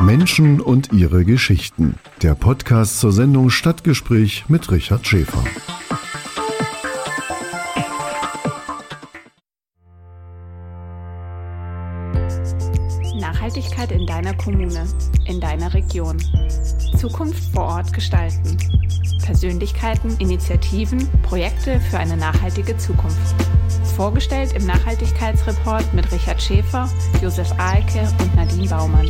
Menschen und ihre Geschichten. Der Podcast zur Sendung Stadtgespräch mit Richard Schäfer. Nachhaltigkeit in deiner Kommune, in deiner Region. Zukunft vor Ort gestalten. Persönlichkeiten, Initiativen, Projekte für eine nachhaltige Zukunft. Vorgestellt im Nachhaltigkeitsreport mit Richard Schäfer, Josef Ahlke und Nadine Baumann.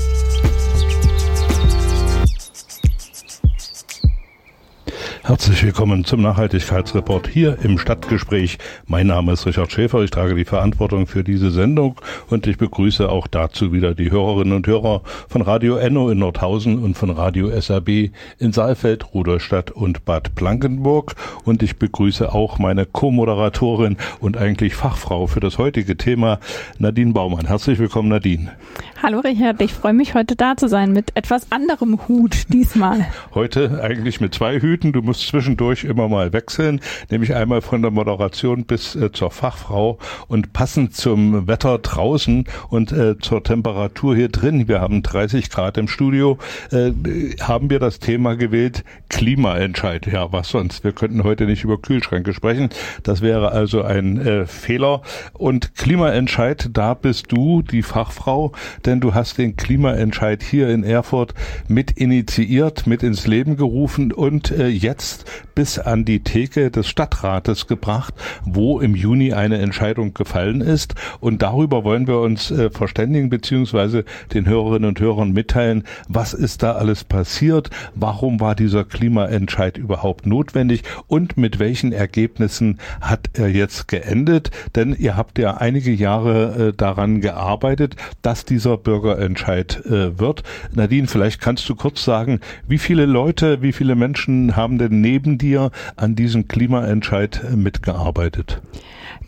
Herzlich willkommen zum Nachhaltigkeitsreport hier im Stadtgespräch. Mein Name ist Richard Schäfer, ich trage die Verantwortung für diese Sendung und ich begrüße auch dazu wieder die Hörerinnen und Hörer von Radio Enno in Nordhausen und von Radio SAB in Saalfeld, Rudolstadt und Bad Blankenburg und ich begrüße auch meine Co-Moderatorin und eigentlich Fachfrau für das heutige Thema, Nadine Baumann. Herzlich willkommen, Nadine. Hallo Richard, ich freue mich heute da zu sein mit etwas anderem Hut diesmal. Heute eigentlich mit zwei Hüten. Du musst muss zwischendurch immer mal wechseln, nämlich einmal von der Moderation bis äh, zur Fachfrau und passend zum Wetter draußen und äh, zur Temperatur hier drin, wir haben 30 Grad im Studio, äh, haben wir das Thema gewählt, Klimaentscheid. Ja, was sonst? Wir könnten heute nicht über Kühlschränke sprechen. Das wäre also ein äh, Fehler. Und Klimaentscheid, da bist du die Fachfrau, denn du hast den Klimaentscheid hier in Erfurt mit initiiert, mit ins Leben gerufen und äh, jetzt jetzt bis an die Theke des Stadtrates gebracht, wo im Juni eine Entscheidung gefallen ist. Und darüber wollen wir uns äh, verständigen, beziehungsweise den Hörerinnen und Hörern mitteilen, was ist da alles passiert, warum war dieser Klimaentscheid überhaupt notwendig und mit welchen Ergebnissen hat er jetzt geendet. Denn ihr habt ja einige Jahre äh, daran gearbeitet, dass dieser Bürgerentscheid äh, wird. Nadine, vielleicht kannst du kurz sagen, wie viele Leute, wie viele Menschen haben denn neben dir an diesem Klimaentscheid mitgearbeitet?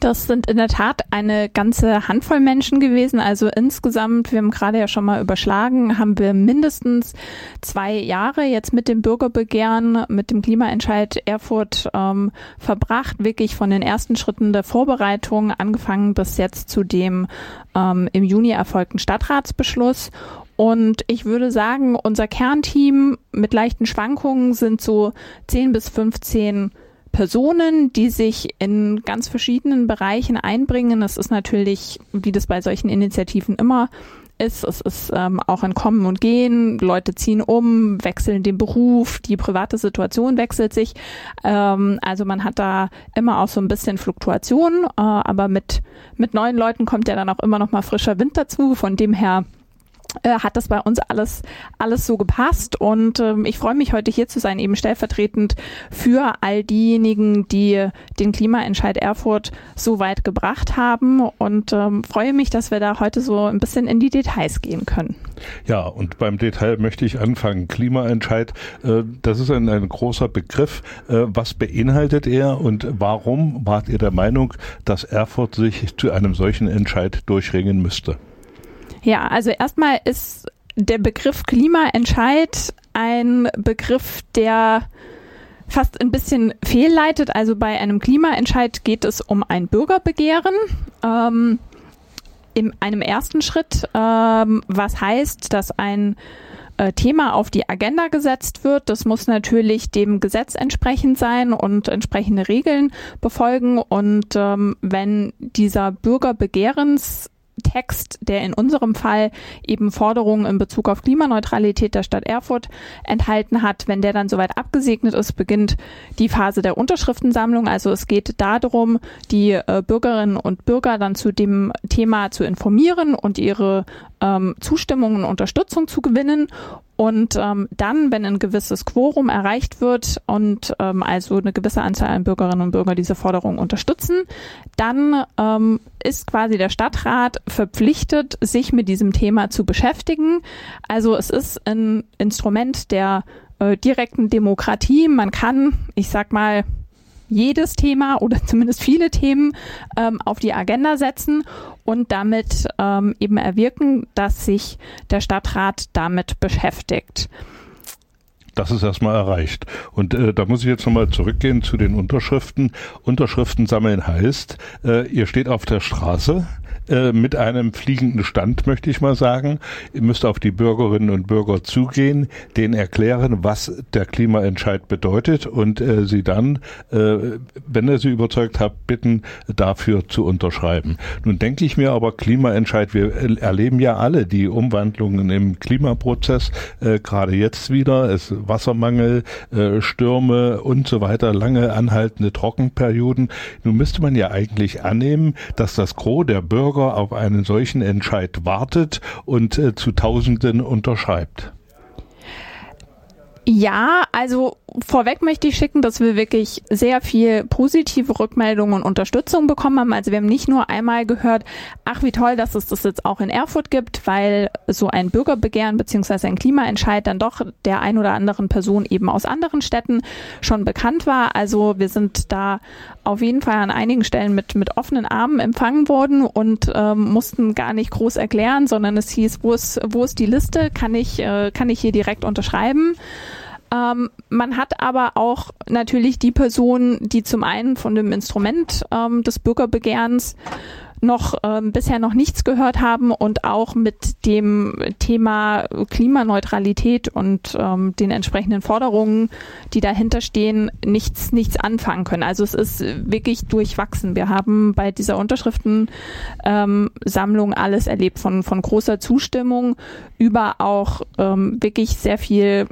Das sind in der Tat eine ganze Handvoll Menschen gewesen. Also insgesamt, wir haben gerade ja schon mal überschlagen, haben wir mindestens zwei Jahre jetzt mit dem Bürgerbegehren, mit dem Klimaentscheid Erfurt ähm, verbracht. Wirklich von den ersten Schritten der Vorbereitung angefangen bis jetzt zu dem ähm, im Juni erfolgten Stadtratsbeschluss. Und ich würde sagen, unser Kernteam mit leichten Schwankungen sind so 10 bis 15 Personen, die sich in ganz verschiedenen Bereichen einbringen. Das ist natürlich, wie das bei solchen Initiativen immer ist, es ist ähm, auch ein Kommen und Gehen, Leute ziehen um, wechseln den Beruf, die private Situation wechselt sich. Ähm, also man hat da immer auch so ein bisschen Fluktuation, äh, aber mit, mit neuen Leuten kommt ja dann auch immer noch mal frischer Wind dazu. Von dem her hat das bei uns alles alles so gepasst und ähm, ich freue mich heute hier zu sein, eben stellvertretend für all diejenigen, die den Klimaentscheid Erfurt so weit gebracht haben und ähm, freue mich, dass wir da heute so ein bisschen in die Details gehen können. Ja, und beim Detail möchte ich anfangen. Klimaentscheid, äh, das ist ein, ein großer Begriff. Äh, was beinhaltet er und warum wart ihr der Meinung, dass Erfurt sich zu einem solchen Entscheid durchringen müsste? Ja, also erstmal ist der Begriff Klimaentscheid ein Begriff, der fast ein bisschen fehlleitet. Also bei einem Klimaentscheid geht es um ein Bürgerbegehren. Ähm, in einem ersten Schritt, ähm, was heißt, dass ein äh, Thema auf die Agenda gesetzt wird. Das muss natürlich dem Gesetz entsprechend sein und entsprechende Regeln befolgen. Und ähm, wenn dieser Bürgerbegehrens Text, der in unserem Fall eben Forderungen in Bezug auf Klimaneutralität der Stadt Erfurt enthalten hat. Wenn der dann soweit abgesegnet ist, beginnt die Phase der Unterschriftensammlung. Also es geht darum, die äh, Bürgerinnen und Bürger dann zu dem Thema zu informieren und ihre ähm, Zustimmung und Unterstützung zu gewinnen. Und ähm, dann, wenn ein gewisses Quorum erreicht wird und ähm, also eine gewisse Anzahl an Bürgerinnen und Bürger diese Forderung unterstützen, dann ähm, ist quasi der Stadtrat verpflichtet, sich mit diesem Thema zu beschäftigen. Also es ist ein Instrument der äh, direkten Demokratie. Man kann, ich sag mal, jedes Thema oder zumindest viele Themen ähm, auf die Agenda setzen und damit ähm, eben erwirken, dass sich der Stadtrat damit beschäftigt. Das ist erstmal erreicht. Und äh, da muss ich jetzt nochmal zurückgehen zu den Unterschriften. Unterschriften sammeln heißt, äh, ihr steht auf der Straße, äh, mit einem fliegenden Stand, möchte ich mal sagen. Ihr müsst auf die Bürgerinnen und Bürger zugehen, denen erklären, was der Klimaentscheid bedeutet und äh, sie dann, äh, wenn ihr sie überzeugt habt, bitten, dafür zu unterschreiben. Nun denke ich mir aber, Klimaentscheid, wir erleben ja alle die Umwandlungen im Klimaprozess, äh, gerade jetzt wieder, es Wassermangel, äh, Stürme und so weiter, lange anhaltende Trockenperioden. Nun müsste man ja eigentlich annehmen, dass das Gros der Bürger auf einen solchen Entscheid wartet und äh, zu Tausenden unterschreibt. Ja, also vorweg möchte ich schicken, dass wir wirklich sehr viel positive Rückmeldungen und Unterstützung bekommen haben. Also wir haben nicht nur einmal gehört, ach wie toll, dass es das jetzt auch in Erfurt gibt, weil so ein Bürgerbegehren beziehungsweise ein Klimaentscheid dann doch der ein oder anderen Person eben aus anderen Städten schon bekannt war. Also wir sind da auf jeden Fall an einigen Stellen mit, mit offenen Armen empfangen worden und ähm, mussten gar nicht groß erklären, sondern es hieß, wo ist, wo ist die Liste? Kann ich, äh, kann ich hier direkt unterschreiben? Ähm, man hat aber auch natürlich die Personen, die zum einen von dem Instrument ähm, des Bürgerbegehrens noch ähm, bisher noch nichts gehört haben und auch mit dem Thema Klimaneutralität und ähm, den entsprechenden Forderungen, die dahinter stehen, nichts nichts anfangen können. Also es ist wirklich durchwachsen. Wir haben bei dieser Unterschriftensammlung ähm, alles erlebt von von großer Zustimmung über auch ähm, wirklich sehr viel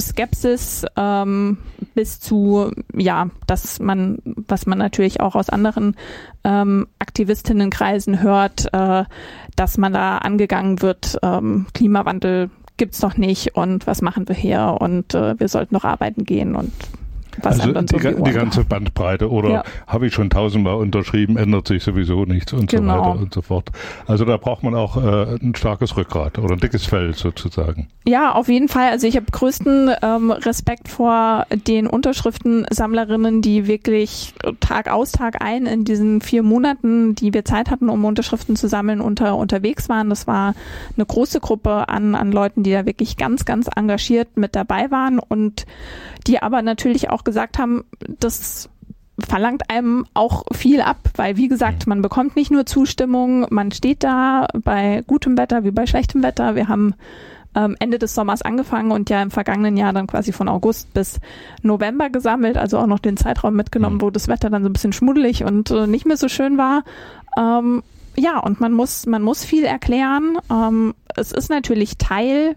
Skepsis ähm, bis zu, ja, dass man, was man natürlich auch aus anderen ähm, Aktivistinnenkreisen hört, äh, dass man da angegangen wird, ähm, Klimawandel gibt's doch nicht und was machen wir hier? Und äh, wir sollten noch arbeiten gehen und was also die, so die, ganze Bandbreite oder ja. habe ich schon tausendmal unterschrieben, ändert sich sowieso nichts und genau. so weiter und so fort. Also da braucht man auch äh, ein starkes Rückgrat oder ein dickes Fell sozusagen. Ja, auf jeden Fall. Also ich habe größten ähm, Respekt vor den Unterschriftensammlerinnen, die wirklich Tag aus, Tag ein in diesen vier Monaten, die wir Zeit hatten, um Unterschriften zu sammeln, unter, unterwegs waren. Das war eine große Gruppe an, an Leuten, die da wirklich ganz, ganz engagiert mit dabei waren und die aber natürlich auch gesagt haben, das verlangt einem auch viel ab, weil wie gesagt, man bekommt nicht nur Zustimmung, man steht da bei gutem Wetter wie bei schlechtem Wetter. Wir haben ähm, Ende des Sommers angefangen und ja im vergangenen Jahr dann quasi von August bis November gesammelt, also auch noch den Zeitraum mitgenommen, mhm. wo das Wetter dann so ein bisschen schmuddelig und äh, nicht mehr so schön war. Ähm, ja, und man muss, man muss viel erklären. Ähm, es ist natürlich Teil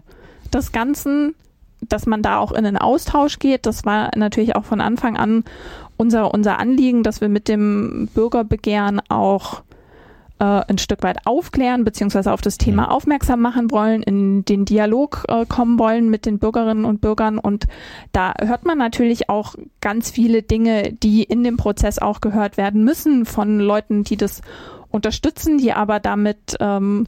des Ganzen, dass man da auch in den Austausch geht. Das war natürlich auch von Anfang an unser, unser Anliegen, dass wir mit dem Bürgerbegehren auch äh, ein Stück weit aufklären beziehungsweise auf das Thema aufmerksam machen wollen, in den Dialog äh, kommen wollen mit den Bürgerinnen und Bürgern. Und da hört man natürlich auch ganz viele Dinge, die in dem Prozess auch gehört werden müssen von Leuten, die das unterstützen, die aber damit ähm,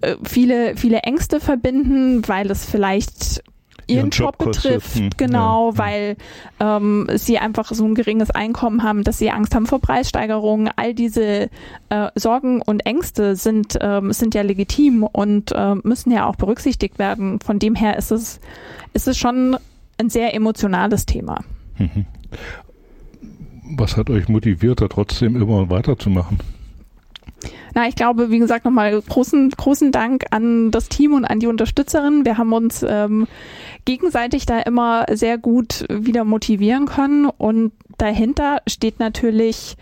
äh, viele, viele Ängste verbinden, weil es vielleicht ihren Job, Job betrifft, hm, genau, ja. weil ähm, sie einfach so ein geringes Einkommen haben, dass sie Angst haben vor Preissteigerungen. All diese äh, Sorgen und Ängste sind, ähm, sind ja legitim und äh, müssen ja auch berücksichtigt werden. Von dem her ist es, ist es schon ein sehr emotionales Thema. Mhm. Was hat euch motiviert, da trotzdem immer weiterzumachen? Na, ich glaube, wie gesagt, nochmal großen, großen Dank an das Team und an die Unterstützerinnen. Wir haben uns ähm, gegenseitig da immer sehr gut wieder motivieren können und dahinter steht natürlich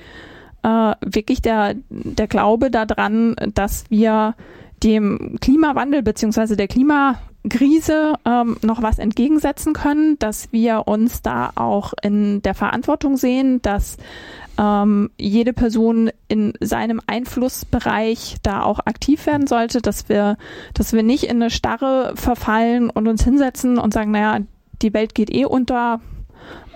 äh, wirklich der, der Glaube daran, dass wir dem Klimawandel beziehungsweise der Klimakrise ähm, noch was entgegensetzen können, dass wir uns da auch in der Verantwortung sehen, dass ähm, jede Person in seinem Einflussbereich da auch aktiv werden sollte, dass wir, dass wir nicht in eine Starre verfallen und uns hinsetzen und sagen, naja, die Welt geht eh unter,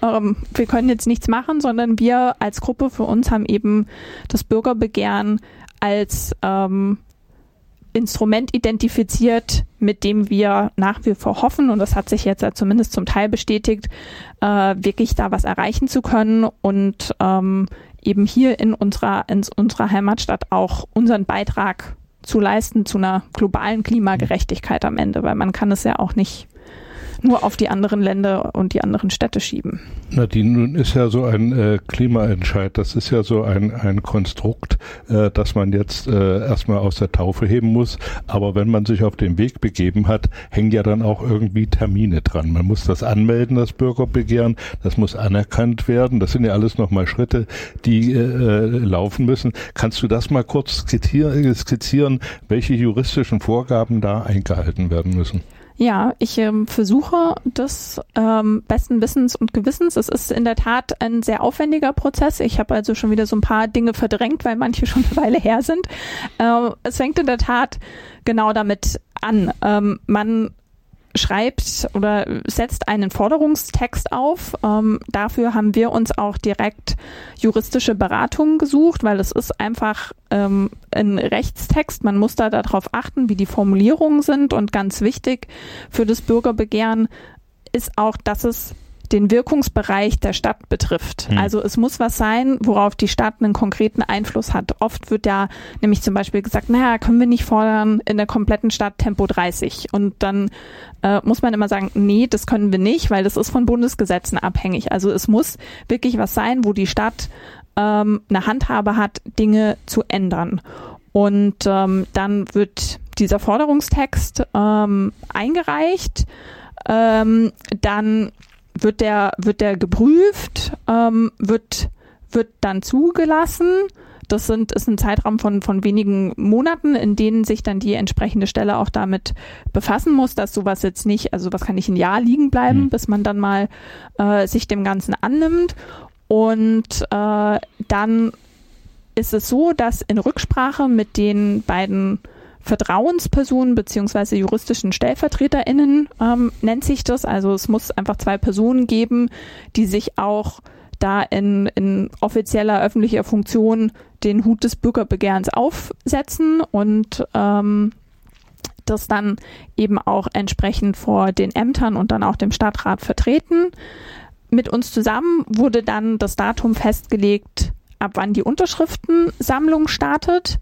ähm, wir können jetzt nichts machen, sondern wir als Gruppe für uns haben eben das Bürgerbegehren als ähm, Instrument identifiziert, mit dem wir nach wie vor hoffen, und das hat sich jetzt zumindest zum Teil bestätigt, äh, wirklich da was erreichen zu können und ähm, eben hier in unserer, in unserer Heimatstadt auch unseren Beitrag zu leisten zu einer globalen Klimagerechtigkeit am Ende, weil man kann es ja auch nicht nur auf die anderen Länder und die anderen Städte schieben. Nadine, nun ist ja so ein äh, Klimaentscheid, das ist ja so ein, ein Konstrukt, äh, das man jetzt äh, erstmal aus der Taufe heben muss. Aber wenn man sich auf den Weg begeben hat, hängen ja dann auch irgendwie Termine dran. Man muss das anmelden, das Bürgerbegehren, das muss anerkannt werden. Das sind ja alles nochmal Schritte, die äh, laufen müssen. Kannst du das mal kurz skizzieren, welche juristischen Vorgaben da eingehalten werden müssen? Ja, ich ähm, versuche das ähm, besten Wissens und Gewissens. Es ist in der Tat ein sehr aufwendiger Prozess. Ich habe also schon wieder so ein paar Dinge verdrängt, weil manche schon eine Weile her sind. Äh, es fängt in der Tat genau damit an. Ähm, man schreibt oder setzt einen Forderungstext auf. Ähm, dafür haben wir uns auch direkt juristische Beratungen gesucht, weil es ist einfach ähm, ein Rechtstext. Man muss da darauf achten, wie die Formulierungen sind. Und ganz wichtig für das Bürgerbegehren ist auch, dass es den Wirkungsbereich der Stadt betrifft. Hm. Also es muss was sein, worauf die Stadt einen konkreten Einfluss hat. Oft wird ja nämlich zum Beispiel gesagt, naja, können wir nicht fordern in der kompletten Stadt Tempo 30. Und dann äh, muss man immer sagen, nee, das können wir nicht, weil das ist von Bundesgesetzen abhängig. Also es muss wirklich was sein, wo die Stadt ähm, eine Handhabe hat, Dinge zu ändern. Und ähm, dann wird dieser Forderungstext ähm, eingereicht. Ähm, dann wird der, wird der geprüft, ähm, wird, wird dann zugelassen. Das sind, ist ein Zeitraum von, von wenigen Monaten, in denen sich dann die entsprechende Stelle auch damit befassen muss, dass sowas jetzt nicht, also was kann nicht ein Jahr liegen bleiben, mhm. bis man dann mal äh, sich dem Ganzen annimmt. Und äh, dann ist es so, dass in Rücksprache mit den beiden Vertrauenspersonen beziehungsweise juristischen StellvertreterInnen ähm, nennt sich das. Also es muss einfach zwei Personen geben, die sich auch da in, in offizieller öffentlicher Funktion den Hut des Bürgerbegehrens aufsetzen und ähm, das dann eben auch entsprechend vor den Ämtern und dann auch dem Stadtrat vertreten. Mit uns zusammen wurde dann das Datum festgelegt, ab wann die Unterschriftensammlung startet.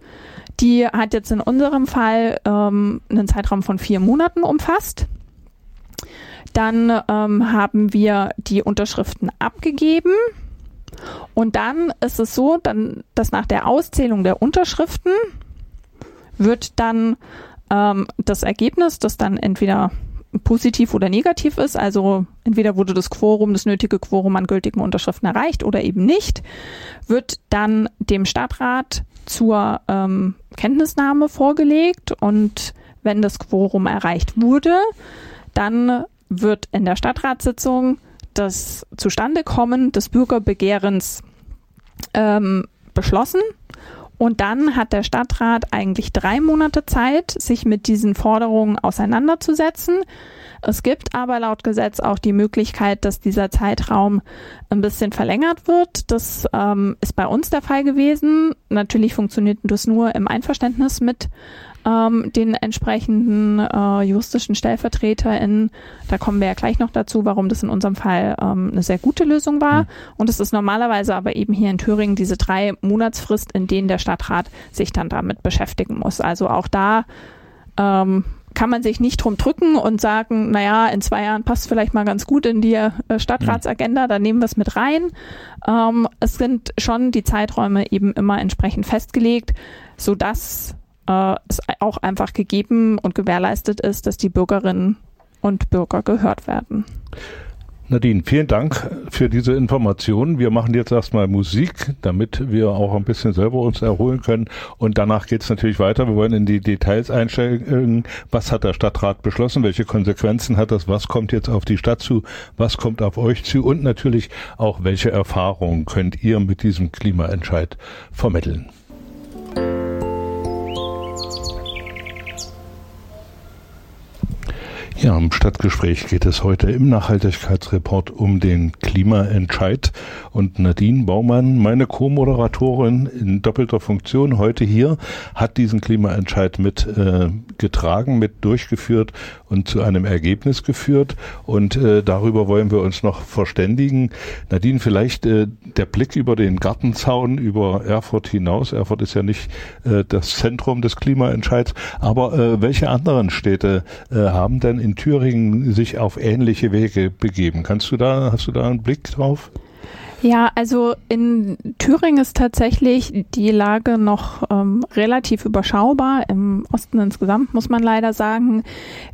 Die hat jetzt in unserem Fall ähm, einen Zeitraum von vier Monaten umfasst. Dann ähm, haben wir die Unterschriften abgegeben. Und dann ist es so, dann, dass nach der Auszählung der Unterschriften wird dann ähm, das Ergebnis, das dann entweder positiv oder negativ ist, also entweder wurde das Quorum, das nötige Quorum an gültigen Unterschriften erreicht oder eben nicht, wird dann dem Stadtrat zur ähm, Kenntnisnahme vorgelegt und wenn das Quorum erreicht wurde, dann wird in der Stadtratssitzung das Zustandekommen des Bürgerbegehrens ähm, beschlossen. Und dann hat der Stadtrat eigentlich drei Monate Zeit, sich mit diesen Forderungen auseinanderzusetzen. Es gibt aber laut Gesetz auch die Möglichkeit, dass dieser Zeitraum ein bisschen verlängert wird. Das ähm, ist bei uns der Fall gewesen. Natürlich funktioniert das nur im Einverständnis mit ähm, den entsprechenden äh, juristischen StellvertreterInnen. Da kommen wir ja gleich noch dazu, warum das in unserem Fall ähm, eine sehr gute Lösung war. Mhm. Und es ist normalerweise aber eben hier in Thüringen diese drei Monatsfrist, in denen der Stadtrat sich dann damit beschäftigen muss. Also auch da ähm, kann man sich nicht drum drücken und sagen, naja, in zwei Jahren passt vielleicht mal ganz gut in die äh, Stadtratsagenda, da nehmen wir es mit rein. Ähm, es sind schon die Zeiträume eben immer entsprechend festgelegt, sodass äh, es auch einfach gegeben und gewährleistet ist, dass die Bürgerinnen und Bürger gehört werden. Nadine, vielen Dank für diese Informationen. Wir machen jetzt erstmal Musik, damit wir auch ein bisschen selber uns erholen können. Und danach geht es natürlich weiter. Wir wollen in die Details einsteigen. Was hat der Stadtrat beschlossen? Welche Konsequenzen hat das? Was kommt jetzt auf die Stadt zu? Was kommt auf euch zu? Und natürlich auch, welche Erfahrungen könnt ihr mit diesem Klimaentscheid vermitteln? Ja, im Stadtgespräch geht es heute im Nachhaltigkeitsreport um den Klimaentscheid. Und Nadine Baumann, meine Co-Moderatorin in doppelter Funktion heute hier, hat diesen Klimaentscheid mit äh, getragen, mit durchgeführt und zu einem Ergebnis geführt. Und äh, darüber wollen wir uns noch verständigen. Nadine, vielleicht äh, der Blick über den Gartenzaun, über Erfurt hinaus. Erfurt ist ja nicht äh, das Zentrum des Klimaentscheids. Aber äh, welche anderen Städte äh, haben denn in Thüringen sich auf ähnliche Wege begeben. Kannst du da, hast du da einen Blick drauf? Ja, also in Thüringen ist tatsächlich die Lage noch ähm, relativ überschaubar. Im Osten insgesamt muss man leider sagen.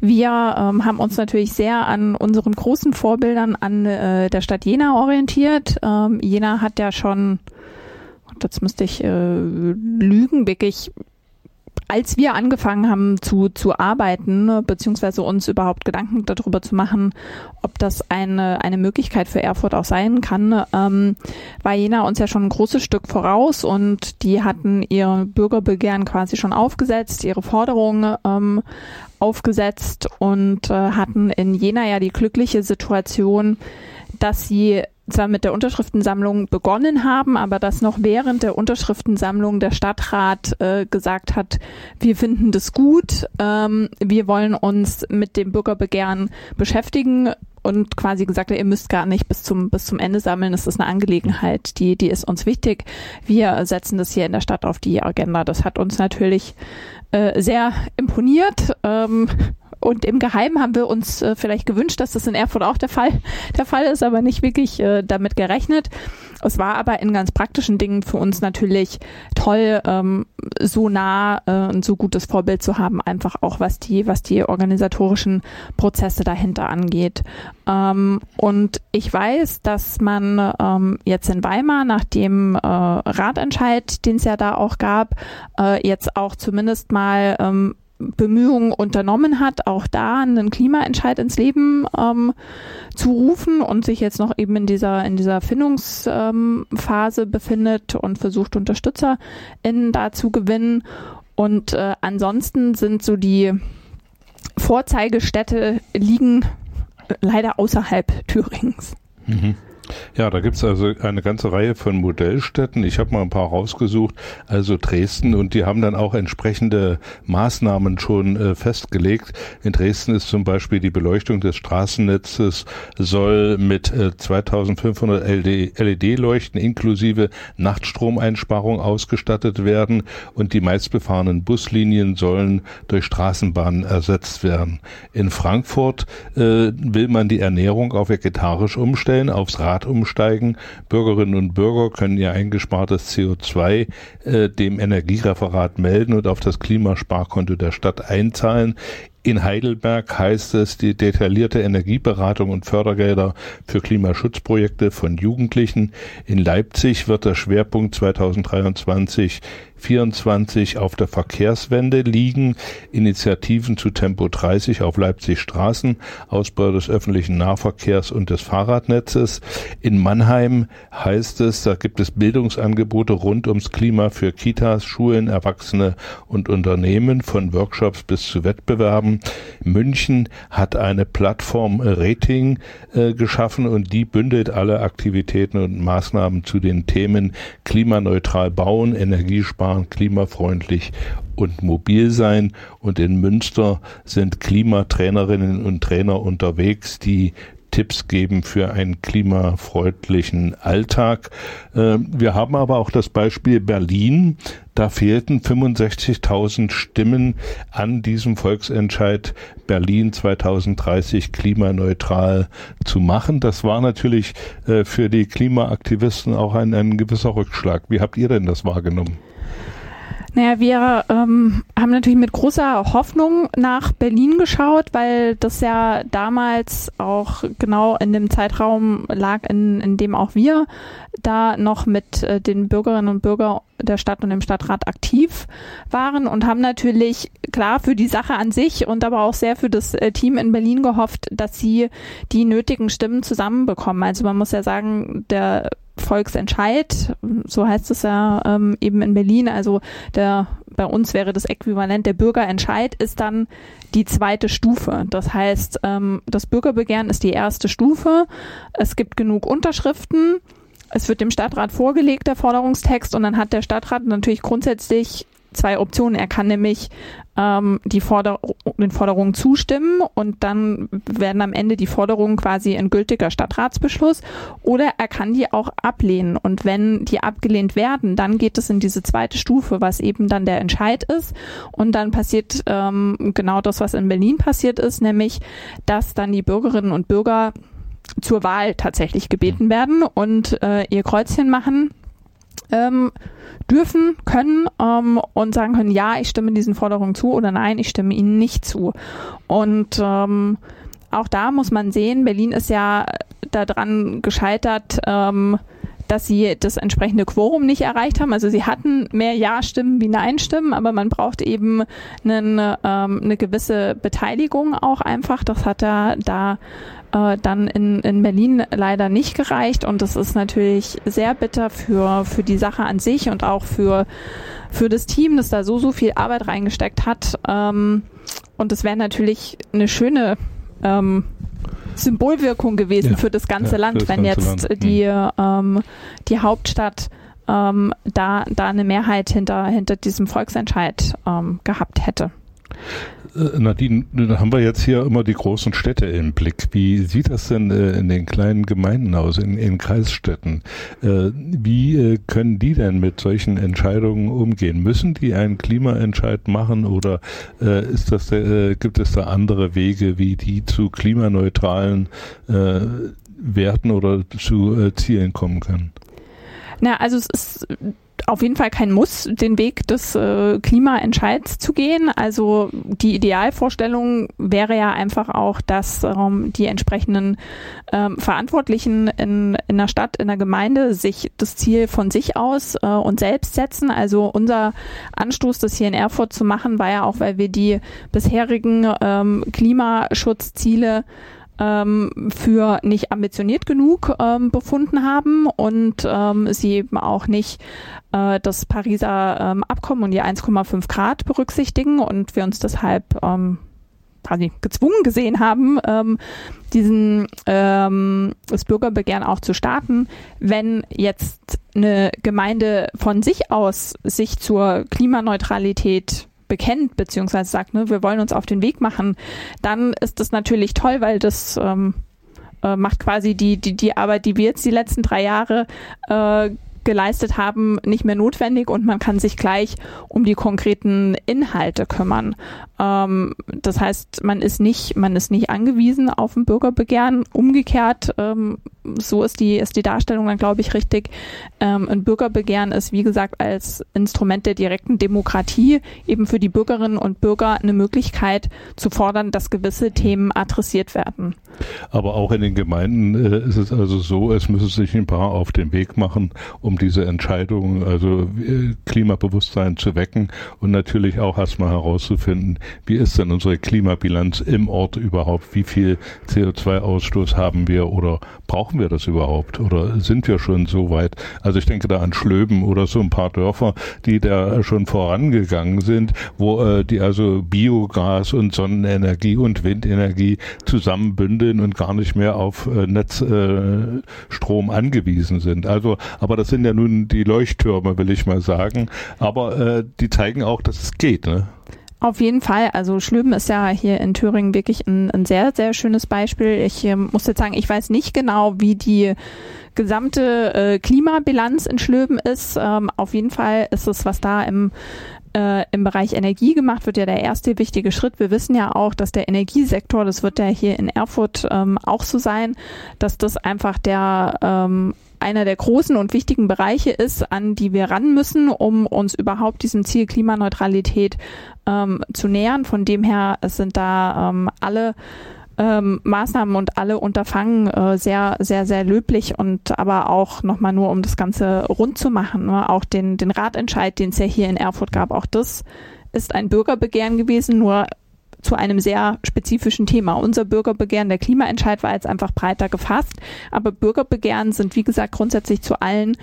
Wir ähm, haben uns natürlich sehr an unseren großen Vorbildern an äh, der Stadt Jena orientiert. Ähm, Jena hat ja schon, jetzt müsste ich äh, lügen, wirklich als wir angefangen haben zu, zu arbeiten, beziehungsweise uns überhaupt Gedanken darüber zu machen, ob das eine, eine Möglichkeit für Erfurt auch sein kann, ähm, war Jena uns ja schon ein großes Stück voraus und die hatten ihr Bürgerbegehren quasi schon aufgesetzt, ihre Forderungen ähm, aufgesetzt und äh, hatten in Jena ja die glückliche Situation, dass sie zwar mit der Unterschriftensammlung begonnen haben, aber dass noch während der Unterschriftensammlung der Stadtrat äh, gesagt hat, wir finden das gut, ähm, wir wollen uns mit dem Bürgerbegehren beschäftigen und quasi gesagt ihr müsst gar nicht bis zum, bis zum Ende sammeln, es ist eine Angelegenheit, die, die ist uns wichtig. Wir setzen das hier in der Stadt auf die Agenda. Das hat uns natürlich äh, sehr imponiert. Ähm, und im Geheimen haben wir uns äh, vielleicht gewünscht, dass das in Erfurt auch der Fall, der Fall ist, aber nicht wirklich äh, damit gerechnet. Es war aber in ganz praktischen Dingen für uns natürlich toll, ähm, so nah äh, und so gutes Vorbild zu haben, einfach auch was die, was die organisatorischen Prozesse dahinter angeht. Ähm, und ich weiß, dass man ähm, jetzt in Weimar nach dem äh, Ratentscheid, den es ja da auch gab, äh, jetzt auch zumindest mal ähm, Bemühungen unternommen hat, auch da einen Klimaentscheid ins Leben ähm, zu rufen und sich jetzt noch eben in dieser in dieser Findungsphase ähm, befindet und versucht UnterstützerInnen da zu gewinnen. Und äh, ansonsten sind so die Vorzeigestädte liegen leider außerhalb Thürings. Mhm. Ja, da gibt's also eine ganze Reihe von Modellstädten. Ich habe mal ein paar rausgesucht, also Dresden, und die haben dann auch entsprechende Maßnahmen schon äh, festgelegt. In Dresden ist zum Beispiel die Beleuchtung des Straßennetzes soll mit äh, 2500 LED-Leuchten inklusive Nachtstromeinsparung ausgestattet werden und die meistbefahrenen Buslinien sollen durch Straßenbahnen ersetzt werden. In Frankfurt äh, will man die Ernährung auf vegetarisch umstellen, aufs Rad Rad umsteigen. Bürgerinnen und Bürger können ihr eingespartes CO2 äh, dem Energiereferat melden und auf das Klimasparkonto der Stadt einzahlen. In Heidelberg heißt es die detaillierte Energieberatung und Fördergelder für Klimaschutzprojekte von Jugendlichen. In Leipzig wird der Schwerpunkt 2023 24 auf der Verkehrswende liegen, Initiativen zu Tempo 30 auf Leipzig Straßen, Ausbau des öffentlichen Nahverkehrs und des Fahrradnetzes. In Mannheim heißt es, da gibt es Bildungsangebote rund ums Klima für Kitas, Schulen, Erwachsene und Unternehmen, von Workshops bis zu Wettbewerben. München hat eine Plattform Rating äh, geschaffen und die bündelt alle Aktivitäten und Maßnahmen zu den Themen klimaneutral bauen, Energiesparen, fahren, klimafreundlich und mobil sein. Und in Münster sind Klimatrainerinnen und Trainer unterwegs, die Tipps geben für einen klimafreundlichen Alltag. Ähm, wir haben aber auch das Beispiel Berlin. Da fehlten 65.000 Stimmen an diesem Volksentscheid Berlin 2030 klimaneutral zu machen. Das war natürlich äh, für die Klimaaktivisten auch ein, ein gewisser Rückschlag. Wie habt ihr denn das wahrgenommen? Naja, wir ähm, haben natürlich mit großer Hoffnung nach Berlin geschaut, weil das ja damals auch genau in dem Zeitraum lag, in, in dem auch wir da noch mit äh, den Bürgerinnen und Bürgern der Stadt und dem Stadtrat aktiv waren und haben natürlich klar für die Sache an sich und aber auch sehr für das äh, Team in Berlin gehofft, dass sie die nötigen Stimmen zusammenbekommen. Also man muss ja sagen, der Volksentscheid, so heißt es ja ähm, eben in Berlin, also der bei uns wäre das Äquivalent der Bürgerentscheid, ist dann die zweite Stufe. Das heißt, ähm, das Bürgerbegehren ist die erste Stufe. Es gibt genug Unterschriften. Es wird dem Stadtrat vorgelegt, der Forderungstext, und dann hat der Stadtrat natürlich grundsätzlich zwei Optionen. Er kann nämlich ähm, die Forder den Forderungen zustimmen und dann werden am Ende die Forderungen quasi ein gültiger Stadtratsbeschluss oder er kann die auch ablehnen. Und wenn die abgelehnt werden, dann geht es in diese zweite Stufe, was eben dann der Entscheid ist. Und dann passiert ähm, genau das, was in Berlin passiert ist, nämlich dass dann die Bürgerinnen und Bürger zur Wahl tatsächlich gebeten werden und äh, ihr Kreuzchen machen ähm, dürfen, können ähm, und sagen können, ja, ich stimme diesen Forderungen zu oder nein, ich stimme ihnen nicht zu. Und ähm, auch da muss man sehen, Berlin ist ja daran gescheitert, ähm, dass sie das entsprechende Quorum nicht erreicht haben. Also sie hatten mehr Ja-Stimmen wie Nein-Stimmen, aber man braucht eben einen, ähm, eine gewisse Beteiligung auch einfach. Das hat da, da äh, dann in, in Berlin leider nicht gereicht und das ist natürlich sehr bitter für, für die Sache an sich und auch für, für das Team, das da so, so viel Arbeit reingesteckt hat. Ähm, und es wäre natürlich eine schöne ähm, Symbolwirkung gewesen ja, für das ganze ja, Land, das wenn ganze jetzt Land. die, mhm. ähm, die Hauptstadt ähm, da, da eine Mehrheit hinter, hinter diesem Volksentscheid ähm, gehabt hätte. Äh, Nadine, dann haben wir jetzt hier immer die großen Städte im Blick. Wie sieht das denn äh, in den kleinen Gemeinden aus, in, in Kreisstädten? Äh, wie können die denn mit solchen Entscheidungen umgehen? Müssen die einen Klimaentscheid machen oder ist das, gibt es da andere Wege, wie die zu klimaneutralen Werten oder zu Zielen kommen können? Na, also es ist auf jeden Fall kein Muss, den Weg des äh, Klimaentscheids zu gehen. Also die Idealvorstellung wäre ja einfach auch, dass ähm, die entsprechenden ähm, Verantwortlichen in, in der Stadt, in der Gemeinde sich das Ziel von sich aus äh, und selbst setzen. Also unser Anstoß, das hier in Erfurt zu machen, war ja auch, weil wir die bisherigen ähm, Klimaschutzziele ähm, für nicht ambitioniert genug ähm, befunden haben und ähm, sie eben auch nicht äh, das Pariser ähm, Abkommen und die 1,5 Grad berücksichtigen und wir uns deshalb ähm, quasi gezwungen gesehen haben, ähm, diesen ähm, das Bürgerbegehren auch zu starten, wenn jetzt eine Gemeinde von sich aus sich zur Klimaneutralität bekennt, beziehungsweise sagt, ne, wir wollen uns auf den Weg machen, dann ist das natürlich toll, weil das ähm, äh, macht quasi die, die, die Arbeit, die wir jetzt die letzten drei Jahre äh, geleistet haben, nicht mehr notwendig und man kann sich gleich um die konkreten Inhalte kümmern. Ähm, das heißt, man ist nicht, man ist nicht angewiesen auf ein Bürgerbegehren. Umgekehrt ähm, so ist die, ist die Darstellung dann, glaube ich, richtig. Ähm, ein Bürgerbegehren ist, wie gesagt, als Instrument der direkten Demokratie eben für die Bürgerinnen und Bürger eine Möglichkeit zu fordern, dass gewisse Themen adressiert werden. Aber auch in den Gemeinden äh, ist es also so, es müssen sich ein paar auf den Weg machen, um diese Entscheidungen, also äh, Klimabewusstsein zu wecken und natürlich auch erstmal herauszufinden, wie ist denn unsere Klimabilanz im Ort überhaupt, wie viel CO2-Ausstoß haben wir oder brauchen wir das überhaupt? Oder sind wir schon so weit? Also ich denke da an Schlöben oder so ein paar Dörfer, die da schon vorangegangen sind, wo äh, die also Biogas und Sonnenenergie und Windenergie zusammenbündeln und gar nicht mehr auf äh, Netzstrom äh, angewiesen sind. Also, aber das sind ja nun die Leuchttürme, will ich mal sagen. Aber äh, die zeigen auch, dass es geht. Ne? Auf jeden Fall. Also Schlöben ist ja hier in Thüringen wirklich ein, ein sehr, sehr schönes Beispiel. Ich äh, muss jetzt sagen, ich weiß nicht genau, wie die gesamte äh, Klimabilanz in Schlöben ist. Ähm, auf jeden Fall ist es, was da im äh, im Bereich Energie gemacht wird, ja der erste wichtige Schritt. Wir wissen ja auch, dass der Energiesektor, das wird ja hier in Erfurt ähm, auch so sein, dass das einfach der ähm, einer der großen und wichtigen Bereiche ist, an die wir ran müssen, um uns überhaupt diesem Ziel Klimaneutralität ähm, zu nähern. Von dem her sind da ähm, alle ähm, Maßnahmen und alle Unterfangen äh, sehr, sehr, sehr löblich und aber auch nochmal nur, um das Ganze rund zu machen, ne? auch den, den Ratentscheid, den es ja hier in Erfurt gab, auch das ist ein Bürgerbegehren gewesen, nur zu einem sehr spezifischen Thema. Unser Bürgerbegehren, der Klimaentscheid war jetzt einfach breiter gefasst, aber Bürgerbegehren sind, wie gesagt, grundsätzlich zu allen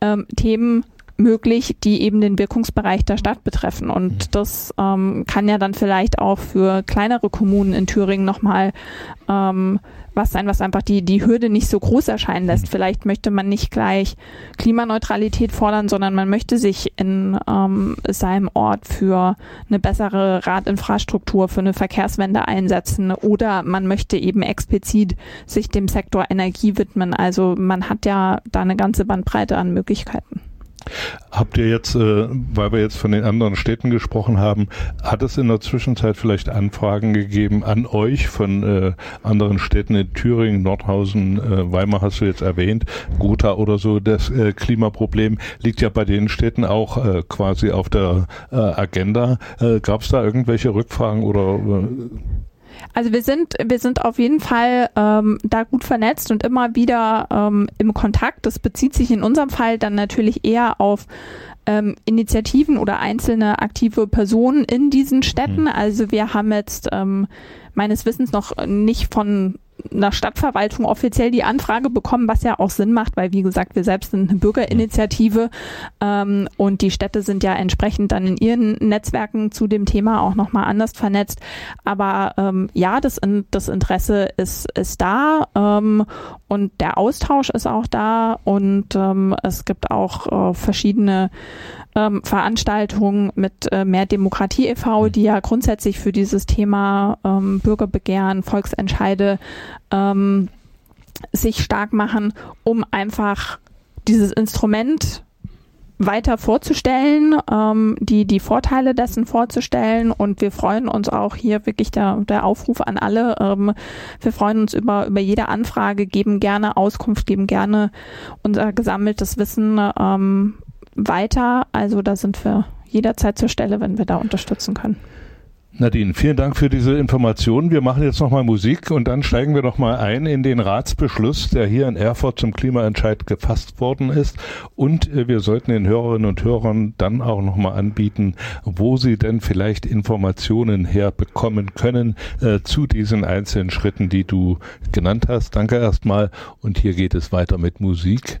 ähm, Themen möglich, die eben den Wirkungsbereich der Stadt betreffen. Und mhm. das ähm, kann ja dann vielleicht auch für kleinere Kommunen in Thüringen nochmal ähm, was sein, was einfach die, die Hürde nicht so groß erscheinen lässt. Mhm. Vielleicht möchte man nicht gleich Klimaneutralität fordern, sondern man möchte sich in ähm, seinem Ort für eine bessere Radinfrastruktur, für eine Verkehrswende einsetzen oder man möchte eben explizit sich dem Sektor Energie widmen. Also man hat ja da eine ganze Bandbreite an Möglichkeiten. Habt ihr jetzt, äh, weil wir jetzt von den anderen Städten gesprochen haben, hat es in der Zwischenzeit vielleicht Anfragen gegeben an euch von äh, anderen Städten in Thüringen, Nordhausen, äh, Weimar hast du jetzt erwähnt, Gotha oder so? Das äh, Klimaproblem liegt ja bei den Städten auch äh, quasi auf der äh, Agenda. Äh, Gab es da irgendwelche Rückfragen oder? Äh, also wir sind, wir sind auf jeden Fall ähm, da gut vernetzt und immer wieder ähm, im Kontakt. Das bezieht sich in unserem Fall dann natürlich eher auf ähm, Initiativen oder einzelne aktive Personen in diesen Städten. Mhm. Also wir haben jetzt ähm, meines Wissens noch nicht von einer Stadtverwaltung offiziell die Anfrage bekommen, was ja auch Sinn macht, weil wie gesagt, wir selbst sind eine Bürgerinitiative ähm, und die Städte sind ja entsprechend dann in ihren Netzwerken zu dem Thema auch nochmal anders vernetzt. Aber ähm, ja, das, das Interesse ist, ist da ähm, und der Austausch ist auch da und ähm, es gibt auch äh, verschiedene ähm, Veranstaltungen mit äh, Mehr Demokratie e.V., die ja grundsätzlich für dieses Thema ähm, Bürgerbegehren, Volksentscheide ähm, sich stark machen, um einfach dieses Instrument weiter vorzustellen, ähm, die, die Vorteile dessen vorzustellen. Und wir freuen uns auch hier wirklich der, der Aufruf an alle. Ähm, wir freuen uns über, über jede Anfrage, geben gerne Auskunft, geben gerne unser gesammeltes Wissen ähm, weiter. Also da sind wir jederzeit zur Stelle, wenn wir da unterstützen können. Nadine, vielen Dank für diese Informationen. Wir machen jetzt nochmal Musik und dann steigen wir nochmal ein in den Ratsbeschluss, der hier in Erfurt zum Klimaentscheid gefasst worden ist. Und äh, wir sollten den Hörerinnen und Hörern dann auch nochmal anbieten, wo sie denn vielleicht Informationen herbekommen können äh, zu diesen einzelnen Schritten, die du genannt hast. Danke erstmal. Und hier geht es weiter mit Musik.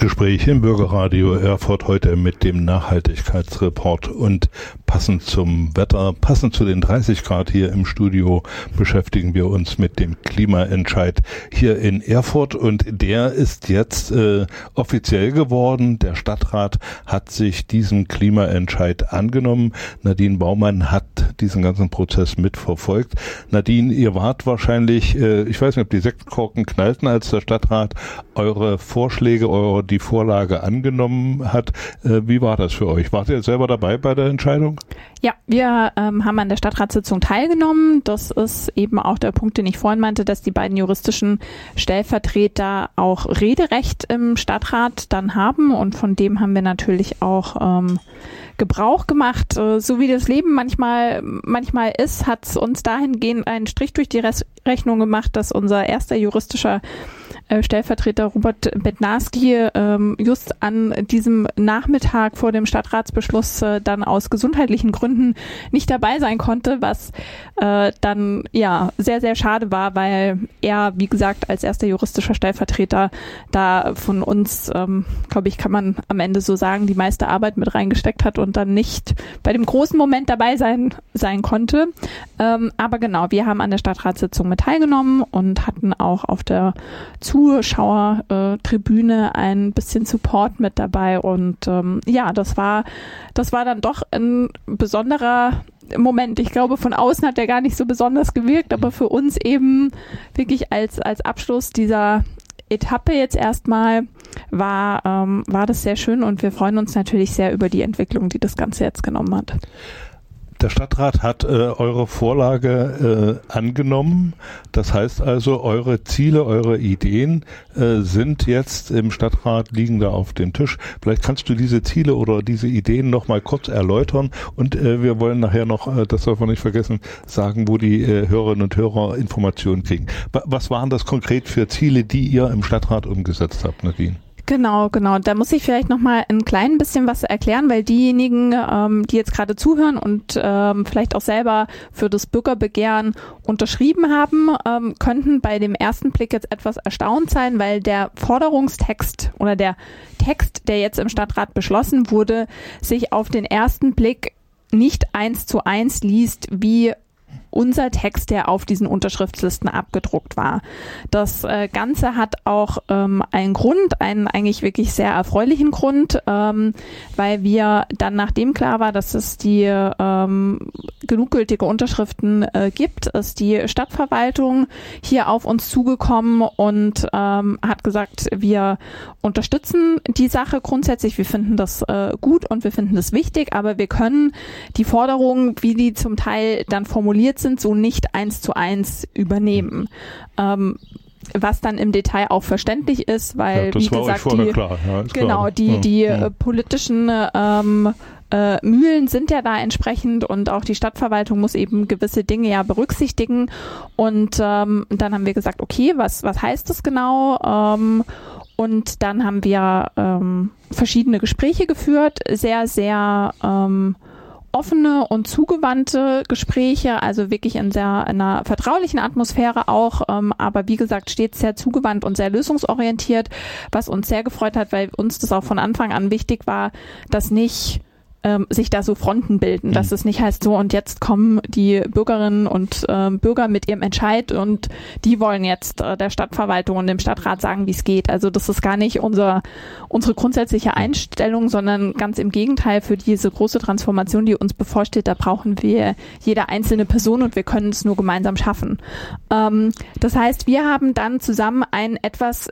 Gespräch im Bürgerradio Erfurt heute mit dem Nachhaltigkeitsreport und passend zum Wetter, passend zu den 30 Grad hier im Studio beschäftigen wir uns mit dem Klimaentscheid hier in Erfurt und der ist jetzt äh, offiziell geworden. Der Stadtrat hat sich diesem Klimaentscheid angenommen. Nadine Baumann hat diesen ganzen Prozess mitverfolgt. Nadine, ihr wart wahrscheinlich, äh, ich weiß nicht, ob die Sektkorken knallten, als der Stadtrat eure Vorschläge, eure die Vorlage angenommen hat. Äh, wie war das für euch? Wart ihr selber dabei bei der Entscheidung? Ja, wir ähm, haben an der Stadtratssitzung teilgenommen. Das ist eben auch der Punkt, den ich vorhin meinte, dass die beiden juristischen Stellvertreter auch Rederecht im Stadtrat dann haben und von dem haben wir natürlich auch ähm, Gebrauch gemacht. Äh, so wie das Leben manchmal, manchmal ist, hat es uns dahingehend einen Strich durch die Rechnung gemacht, dass unser erster juristischer Stellvertreter Robert Bednarski ähm, just an diesem Nachmittag vor dem Stadtratsbeschluss äh, dann aus gesundheitlichen Gründen nicht dabei sein konnte, was äh, dann ja sehr, sehr schade war, weil er, wie gesagt, als erster juristischer Stellvertreter da von uns, ähm, glaube ich, kann man am Ende so sagen, die meiste Arbeit mit reingesteckt hat und dann nicht bei dem großen Moment dabei sein, sein konnte. Ähm, aber genau, wir haben an der Stadtratssitzung mit teilgenommen und hatten auch auf der Zuschauertribüne ein bisschen Support mit dabei und ähm, ja, das war das war dann doch ein besonderer Moment. Ich glaube, von außen hat er gar nicht so besonders gewirkt, aber für uns eben wirklich als als Abschluss dieser Etappe jetzt erstmal war ähm, war das sehr schön und wir freuen uns natürlich sehr über die Entwicklung, die das Ganze jetzt genommen hat. Der Stadtrat hat äh, eure Vorlage äh, angenommen. Das heißt also, eure Ziele, eure Ideen äh, sind jetzt im Stadtrat, liegen da auf dem Tisch. Vielleicht kannst du diese Ziele oder diese Ideen noch mal kurz erläutern. Und äh, wir wollen nachher noch, äh, das darf man nicht vergessen, sagen, wo die äh, Hörerinnen und Hörer Informationen kriegen. Was waren das konkret für Ziele, die ihr im Stadtrat umgesetzt habt, Nadine? Genau, genau. Da muss ich vielleicht noch mal ein klein bisschen was erklären, weil diejenigen, ähm, die jetzt gerade zuhören und ähm, vielleicht auch selber für das Bürgerbegehren unterschrieben haben, ähm, könnten bei dem ersten Blick jetzt etwas erstaunt sein, weil der Forderungstext oder der Text, der jetzt im Stadtrat beschlossen wurde, sich auf den ersten Blick nicht eins zu eins liest, wie unser Text, der auf diesen Unterschriftslisten abgedruckt war. Das äh, Ganze hat auch ähm, einen Grund, einen eigentlich wirklich sehr erfreulichen Grund, ähm, weil wir dann, nachdem klar war, dass es die ähm, genug gültige Unterschriften äh, gibt, ist die Stadtverwaltung hier auf uns zugekommen und ähm, hat gesagt, wir unterstützen die Sache grundsätzlich, wir finden das äh, gut und wir finden das wichtig, aber wir können die Forderungen, wie die zum Teil dann formuliert sind, so nicht eins zu eins übernehmen. Ähm, was dann im Detail auch verständlich ist, weil ja, wie gesagt die ja, genau die die ja. äh, politischen ähm, äh, Mühlen sind ja da entsprechend und auch die Stadtverwaltung muss eben gewisse Dinge ja berücksichtigen und ähm, dann haben wir gesagt okay was was heißt das genau ähm, und dann haben wir ähm, verschiedene Gespräche geführt sehr sehr ähm, offene und zugewandte Gespräche, also wirklich in sehr in einer vertraulichen Atmosphäre auch, ähm, aber wie gesagt stets sehr zugewandt und sehr lösungsorientiert, was uns sehr gefreut hat, weil uns das auch von Anfang an wichtig war, dass nicht ähm, sich da so Fronten bilden, mhm. dass es nicht heißt so und jetzt kommen die Bürgerinnen und ähm, Bürger mit ihrem Entscheid und die wollen jetzt äh, der Stadtverwaltung und dem Stadtrat sagen, wie es geht. Also das ist gar nicht unser, unsere grundsätzliche Einstellung, sondern ganz im Gegenteil für diese große Transformation, die uns bevorsteht, da brauchen wir jede einzelne Person und wir können es nur gemeinsam schaffen. Ähm, das heißt, wir haben dann zusammen einen etwas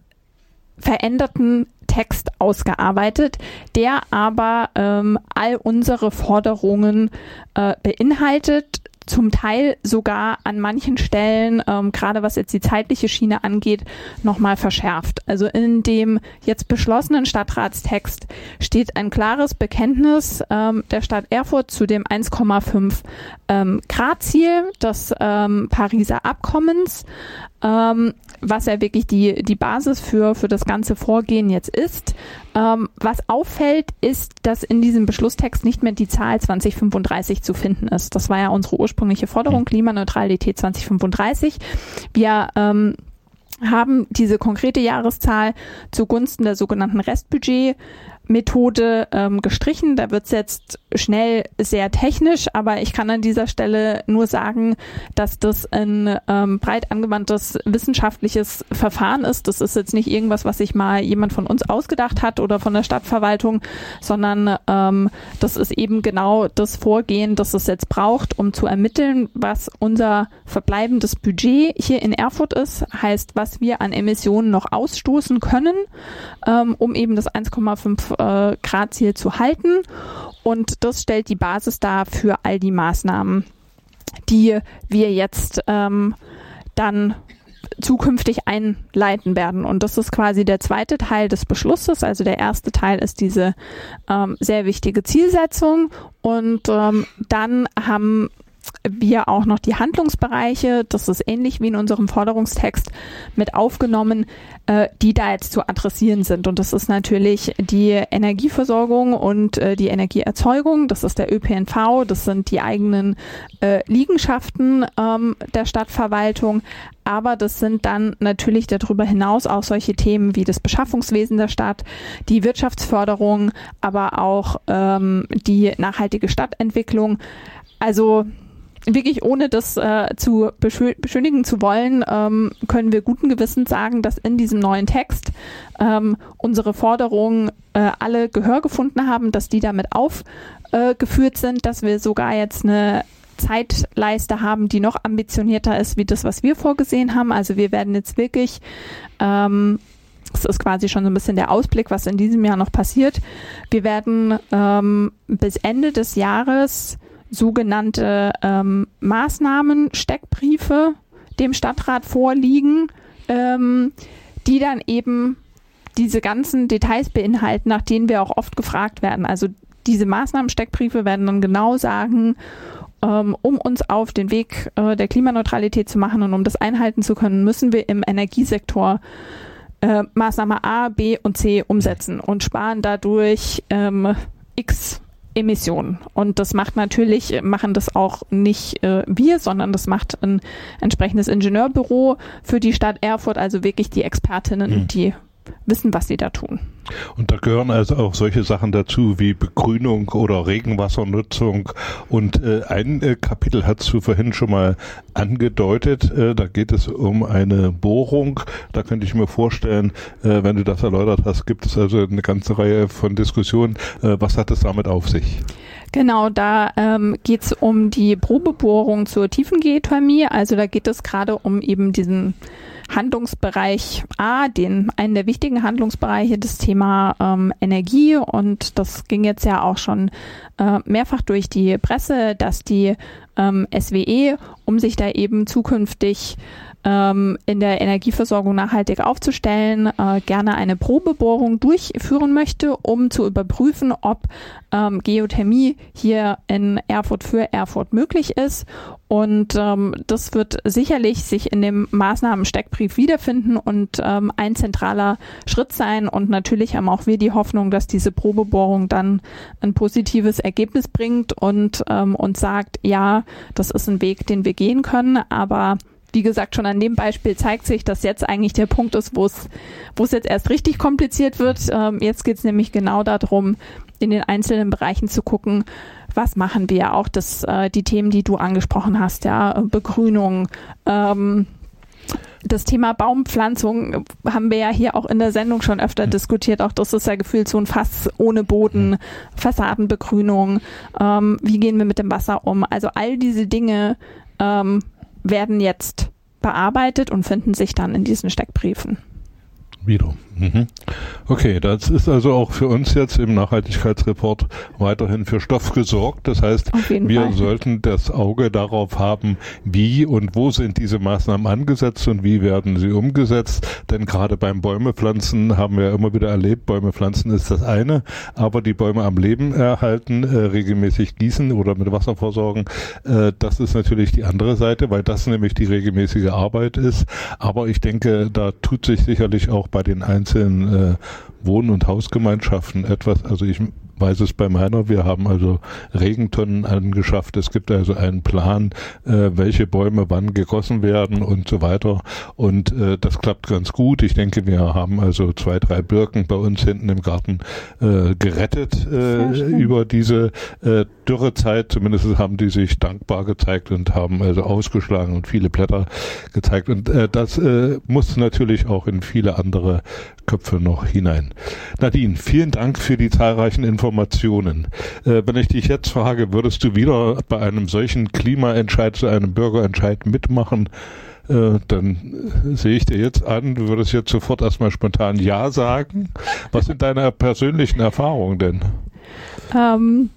veränderten Text ausgearbeitet, der aber ähm, all unsere Forderungen äh, beinhaltet, zum Teil sogar an manchen Stellen, ähm, gerade was jetzt die zeitliche Schiene angeht, nochmal verschärft. Also in dem jetzt beschlossenen Stadtratstext steht ein klares Bekenntnis ähm, der Stadt Erfurt zu dem 1,5 ähm, Grad Ziel des ähm, Pariser Abkommens ähm, was ja wirklich die, die Basis für, für das ganze Vorgehen jetzt ist. Ähm, was auffällt, ist, dass in diesem Beschlusstext nicht mehr die Zahl 2035 zu finden ist. Das war ja unsere ursprüngliche Forderung, Klimaneutralität 2035. Wir ähm, haben diese konkrete Jahreszahl zugunsten der sogenannten Restbudget Methode ähm, gestrichen. Da wird's jetzt schnell sehr technisch, aber ich kann an dieser Stelle nur sagen, dass das ein ähm, breit angewandtes wissenschaftliches Verfahren ist. Das ist jetzt nicht irgendwas, was sich mal jemand von uns ausgedacht hat oder von der Stadtverwaltung, sondern ähm, das ist eben genau das Vorgehen, das es jetzt braucht, um zu ermitteln, was unser verbleibendes Budget hier in Erfurt ist, heißt, was wir an Emissionen noch ausstoßen können, ähm, um eben das 1,5 äh, Grad zu halten. Und das stellt die Basis dar für all die Maßnahmen, die wir jetzt ähm, dann zukünftig einleiten werden. Und das ist quasi der zweite Teil des Beschlusses. Also der erste Teil ist diese ähm, sehr wichtige Zielsetzung. Und ähm, dann haben wir auch noch die Handlungsbereiche, das ist ähnlich wie in unserem Forderungstext mit aufgenommen, äh, die da jetzt zu adressieren sind. Und das ist natürlich die Energieversorgung und äh, die Energieerzeugung, das ist der ÖPNV, das sind die eigenen äh, Liegenschaften ähm, der Stadtverwaltung. Aber das sind dann natürlich darüber hinaus auch solche Themen wie das Beschaffungswesen der Stadt, die Wirtschaftsförderung, aber auch ähm, die nachhaltige Stadtentwicklung. Also wirklich ohne das äh, zu beschönigen zu wollen, ähm, können wir guten Gewissens sagen, dass in diesem neuen Text ähm, unsere Forderungen äh, alle Gehör gefunden haben, dass die damit aufgeführt äh, sind, dass wir sogar jetzt eine Zeitleiste haben, die noch ambitionierter ist, wie das, was wir vorgesehen haben. Also wir werden jetzt wirklich ähm, ist quasi schon so ein bisschen der Ausblick, was in diesem Jahr noch passiert. Wir werden ähm, bis Ende des Jahres sogenannte ähm, Maßnahmen-Steckbriefe dem Stadtrat vorliegen, ähm, die dann eben diese ganzen Details beinhalten, nach denen wir auch oft gefragt werden. Also diese Maßnahmen-Steckbriefe werden dann genau sagen, ähm, um uns auf den Weg äh, der Klimaneutralität zu machen und um das einhalten zu können, müssen wir im Energiesektor äh, Maßnahme A, B und C umsetzen und sparen dadurch ähm, X Emissionen. Und das macht natürlich, machen das auch nicht äh, wir, sondern das macht ein entsprechendes Ingenieurbüro für die Stadt Erfurt, also wirklich die Expertinnen, mhm. die wissen, was sie da tun. Und da gehören also auch solche Sachen dazu wie Begrünung oder Regenwassernutzung. Und äh, ein äh, Kapitel hast du vorhin schon mal angedeutet. Äh, da geht es um eine Bohrung. Da könnte ich mir vorstellen, äh, wenn du das erläutert hast, gibt es also eine ganze Reihe von Diskussionen. Äh, was hat es damit auf sich? Genau, da ähm, geht es um die Probebohrung zur Tiefengeothermie. Also da geht es gerade um eben diesen Handlungsbereich A, den einen der wichtigen Handlungsbereiche, das Thema ähm, Energie. Und das ging jetzt ja auch schon äh, mehrfach durch die Presse, dass die ähm, SWE, um sich da eben zukünftig ähm, in der Energieversorgung nachhaltig aufzustellen, äh, gerne eine Probebohrung durchführen möchte, um zu überprüfen, ob ähm, Geothermie hier in Erfurt für Erfurt möglich ist. Und ähm, das wird sicherlich sich in dem Maßnahmen-Steckbrief wiederfinden und ähm, ein zentraler Schritt sein. Und natürlich haben auch wir die Hoffnung, dass diese Probebohrung dann ein positives Ergebnis bringt und ähm, uns sagt, ja, das ist ein Weg, den wir gehen können, aber wie gesagt, schon an dem Beispiel zeigt sich, dass jetzt eigentlich der Punkt ist, wo es, wo es jetzt erst richtig kompliziert wird. Ähm, jetzt geht es nämlich genau darum, in den einzelnen Bereichen zu gucken, was machen wir? Auch das, äh, die Themen, die du angesprochen hast, ja, Begrünung, ähm, das Thema Baumpflanzung haben wir ja hier auch in der Sendung schon öfter mhm. diskutiert. Auch das ist ja gefühlt so ein Fass ohne Boden, mhm. Fassadenbegrünung. Ähm, wie gehen wir mit dem Wasser um? Also all diese Dinge ähm, werden jetzt bearbeitet und finden sich dann in diesen Steckbriefen. Wieder. Mhm. Okay, das ist also auch für uns jetzt im Nachhaltigkeitsreport weiterhin für Stoff gesorgt. Das heißt, wir Fall. sollten das Auge darauf haben, wie und wo sind diese Maßnahmen angesetzt und wie werden sie umgesetzt. Denn gerade beim Bäume pflanzen haben wir immer wieder erlebt, Bäume pflanzen ist das eine, aber die Bäume am Leben erhalten, äh, regelmäßig gießen oder mit Wasser versorgen, äh, das ist natürlich die andere Seite, weil das nämlich die regelmäßige Arbeit ist. Aber ich denke, da tut sich sicherlich auch bei den einzelnen einzelnen äh, Wohn- und Hausgemeinschaften etwas, also ich weiß es bei meiner, wir haben also Regentonnen angeschafft, es gibt also einen Plan, äh, welche Bäume wann gegossen werden und so weiter. Und äh, das klappt ganz gut. Ich denke, wir haben also zwei, drei Birken bei uns hinten im Garten äh, gerettet äh, über diese äh, Dürrezeit, zumindest haben die sich dankbar gezeigt und haben also ausgeschlagen und viele Blätter gezeigt. Und äh, das äh, muss natürlich auch in viele andere Köpfe noch hinein. Nadine, vielen Dank für die zahlreichen Informationen. Äh, wenn ich dich jetzt frage, würdest du wieder bei einem solchen Klimaentscheid, zu einem Bürgerentscheid mitmachen? Äh, dann sehe ich dir jetzt an, du würdest jetzt sofort erstmal spontan Ja sagen. Was sind deine persönlichen Erfahrungen denn? Ähm,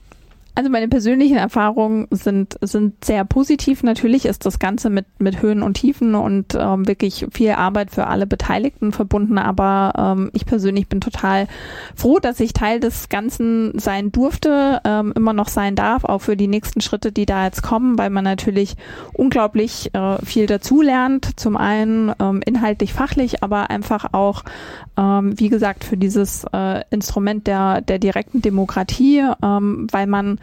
also meine persönlichen Erfahrungen sind, sind sehr positiv. Natürlich ist das Ganze mit, mit Höhen und Tiefen und ähm, wirklich viel Arbeit für alle Beteiligten verbunden. Aber ähm, ich persönlich bin total froh, dass ich Teil des Ganzen sein durfte, ähm, immer noch sein darf, auch für die nächsten Schritte, die da jetzt kommen, weil man natürlich unglaublich äh, viel dazulernt. Zum einen ähm, inhaltlich, fachlich, aber einfach auch, ähm, wie gesagt, für dieses äh, Instrument der, der direkten Demokratie, ähm, weil man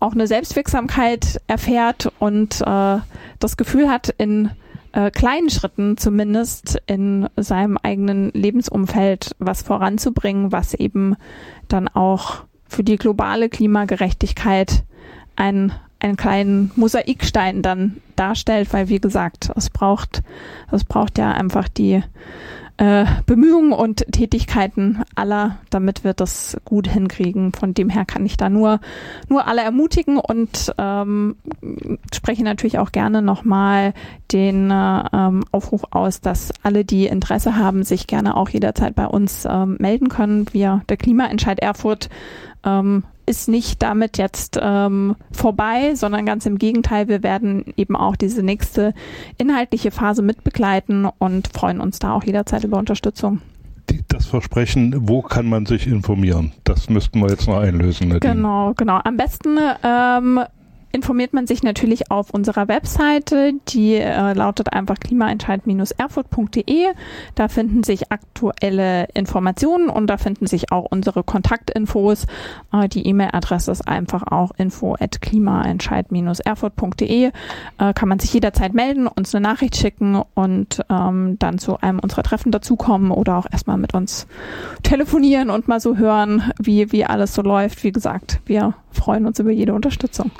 auch eine Selbstwirksamkeit erfährt und äh, das Gefühl hat, in äh, kleinen Schritten zumindest in seinem eigenen Lebensumfeld was voranzubringen, was eben dann auch für die globale Klimagerechtigkeit ein einen kleinen Mosaikstein dann darstellt, weil wie gesagt, es braucht, es braucht ja einfach die äh, Bemühungen und Tätigkeiten aller, damit wir das gut hinkriegen. Von dem her kann ich da nur, nur alle ermutigen und ähm, spreche natürlich auch gerne nochmal den äh, ähm, Aufruf aus, dass alle, die Interesse haben, sich gerne auch jederzeit bei uns ähm, melden können. Wir, der Klimaentscheid Erfurt, ähm, ist nicht damit jetzt ähm, vorbei, sondern ganz im Gegenteil, wir werden eben auch diese nächste inhaltliche Phase mitbegleiten und freuen uns da auch jederzeit über Unterstützung. Die, das Versprechen, wo kann man sich informieren? Das müssten wir jetzt noch einlösen. Nadine. Genau, genau. Am besten ähm, informiert man sich natürlich auf unserer Webseite, die äh, lautet einfach klimaentscheid-erfurt.de. Da finden sich aktuelle Informationen und da finden sich auch unsere Kontaktinfos. Äh, die E-Mail-Adresse ist einfach auch info at klimaentscheid-erfurt.de. Äh, kann man sich jederzeit melden, uns eine Nachricht schicken und ähm, dann zu einem unserer Treffen dazukommen oder auch erstmal mit uns telefonieren und mal so hören, wie, wie alles so läuft. Wie gesagt, wir freuen uns über jede Unterstützung.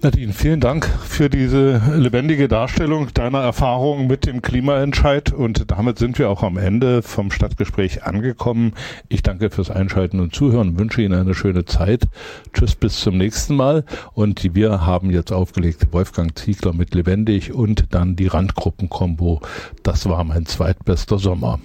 Nadine, vielen Dank für diese lebendige Darstellung deiner Erfahrungen mit dem Klimaentscheid und damit sind wir auch am Ende vom Stadtgespräch angekommen. Ich danke fürs Einschalten und Zuhören, wünsche Ihnen eine schöne Zeit. Tschüss, bis zum nächsten Mal und wir haben jetzt aufgelegt Wolfgang Ziegler mit Lebendig und dann die Randgruppenkombo. Das war mein zweitbester Sommer.